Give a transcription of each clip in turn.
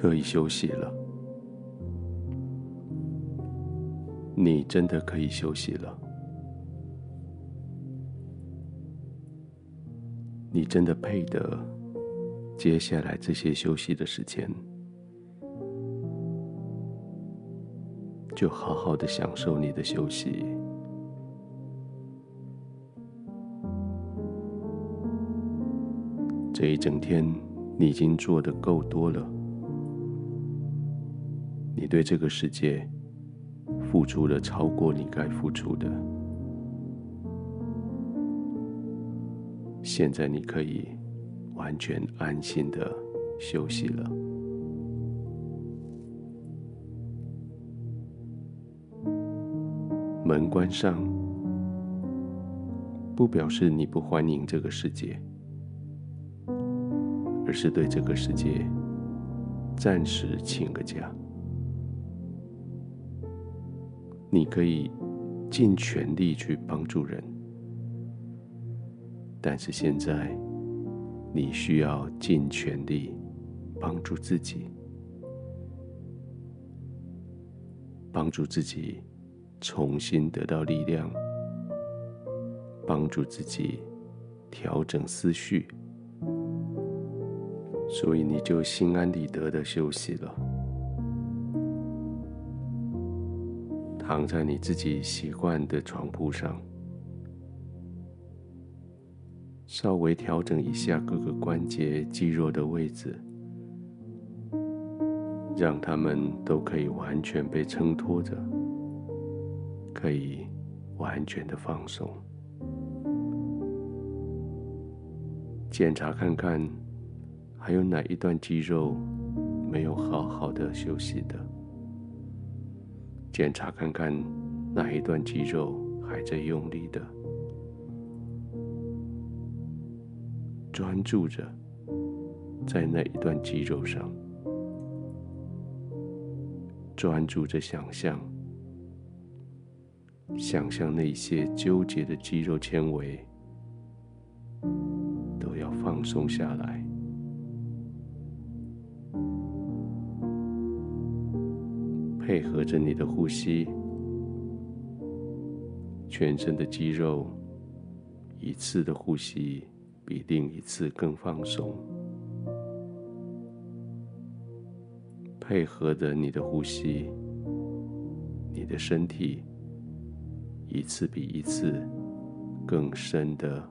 可以休息了。你真的可以休息了。你真的配得接下来这些休息的时间，就好好的享受你的休息。这一整天，你已经做得够多了。对这个世界付出了超过你该付出的。现在你可以完全安心的休息了。门关上，不表示你不欢迎这个世界。而是对这个世界暂时请个假。你可以尽全力去帮助人，但是现在你需要尽全力帮助自己，帮助自己重新得到力量，帮助自己调整思绪。所以你就心安理得的休息了，躺在你自己习惯的床铺上，稍微调整一下各个关节肌肉的位置，让他们都可以完全被撑托着，可以完全的放松，检查看看。还有哪一段肌肉没有好好的休息的？检查看看哪一段肌肉还在用力的？专注着在那一段肌肉上，专注着想象，想象那些纠结的肌肉纤维都要放松下来。配合着你的呼吸，全身的肌肉一次的呼吸比另一次更放松。配合着你的呼吸，你的身体一次比一次更深的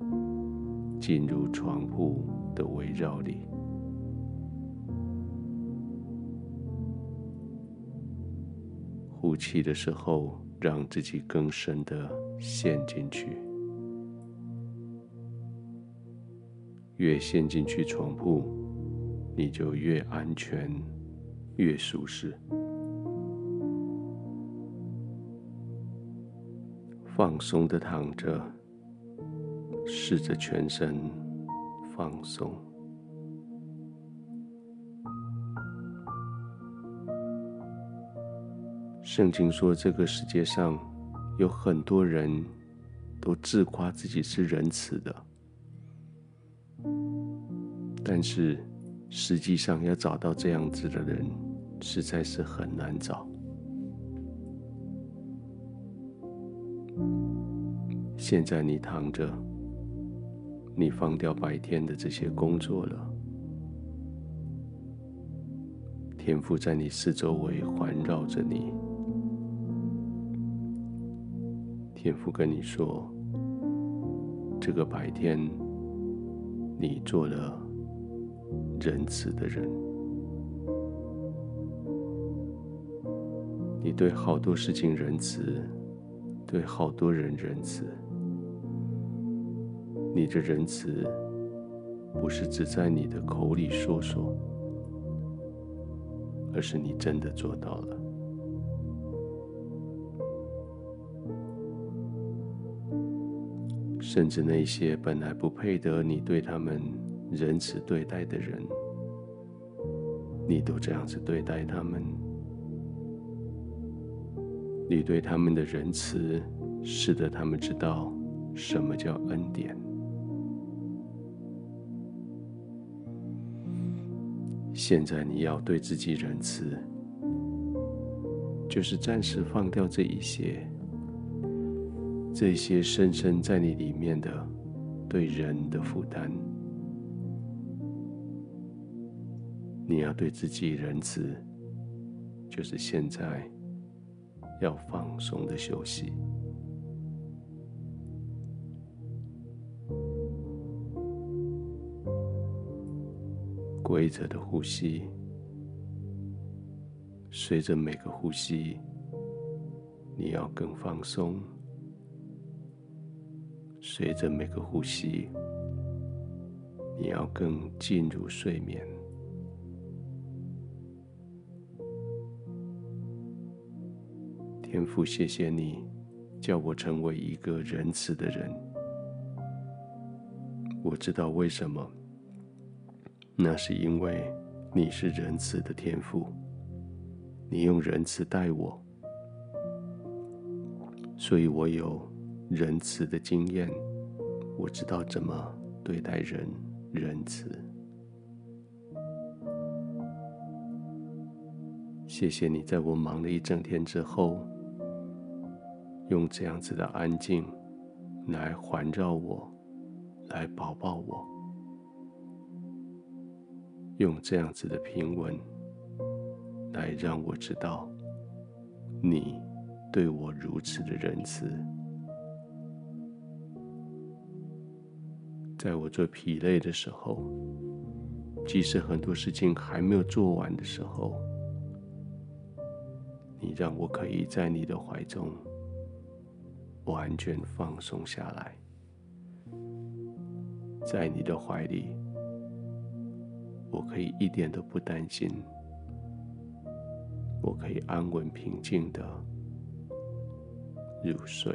进入床铺的围绕里。呼气的时候，让自己更深的陷进去，越陷进去床铺，你就越安全，越舒适。放松的躺着，试着全身放松。圣经说，这个世界上有很多人都自夸自己是仁慈的，但是实际上要找到这样子的人，实在是很难找。现在你躺着，你放掉白天的这些工作了，天赋在你四周围环绕着你。天父跟你说：“这个白天，你做了仁慈的人，你对好多事情仁慈，对好多人仁慈。你的仁慈不是只在你的口里说说，而是你真的做到了。”甚至那些本来不配得你对他们仁慈对待的人，你都这样子对待他们。你对他们的仁慈，使得他们知道什么叫恩典。现在你要对自己仁慈，就是暂时放掉这一些，这些深深在你里面的对人的负担。你要对自己仁慈，就是现在要放松的休息。规则的呼吸，随着每个呼吸，你要更放松；随着每个呼吸，你要更进入睡眠。天父，谢谢你，叫我成为一个仁慈的人。我知道为什么。那是因为你是仁慈的天父，你用仁慈待我，所以我有仁慈的经验，我知道怎么对待人仁慈。谢谢你在我忙了一整天之后，用这样子的安静来环绕我，来抱抱我。用这样子的平稳，来让我知道，你对我如此的仁慈。在我最疲累的时候，即使很多事情还没有做完的时候，你让我可以在你的怀中完全放松下来，在你的怀里。我可以一点都不担心，我可以安稳平静的入睡。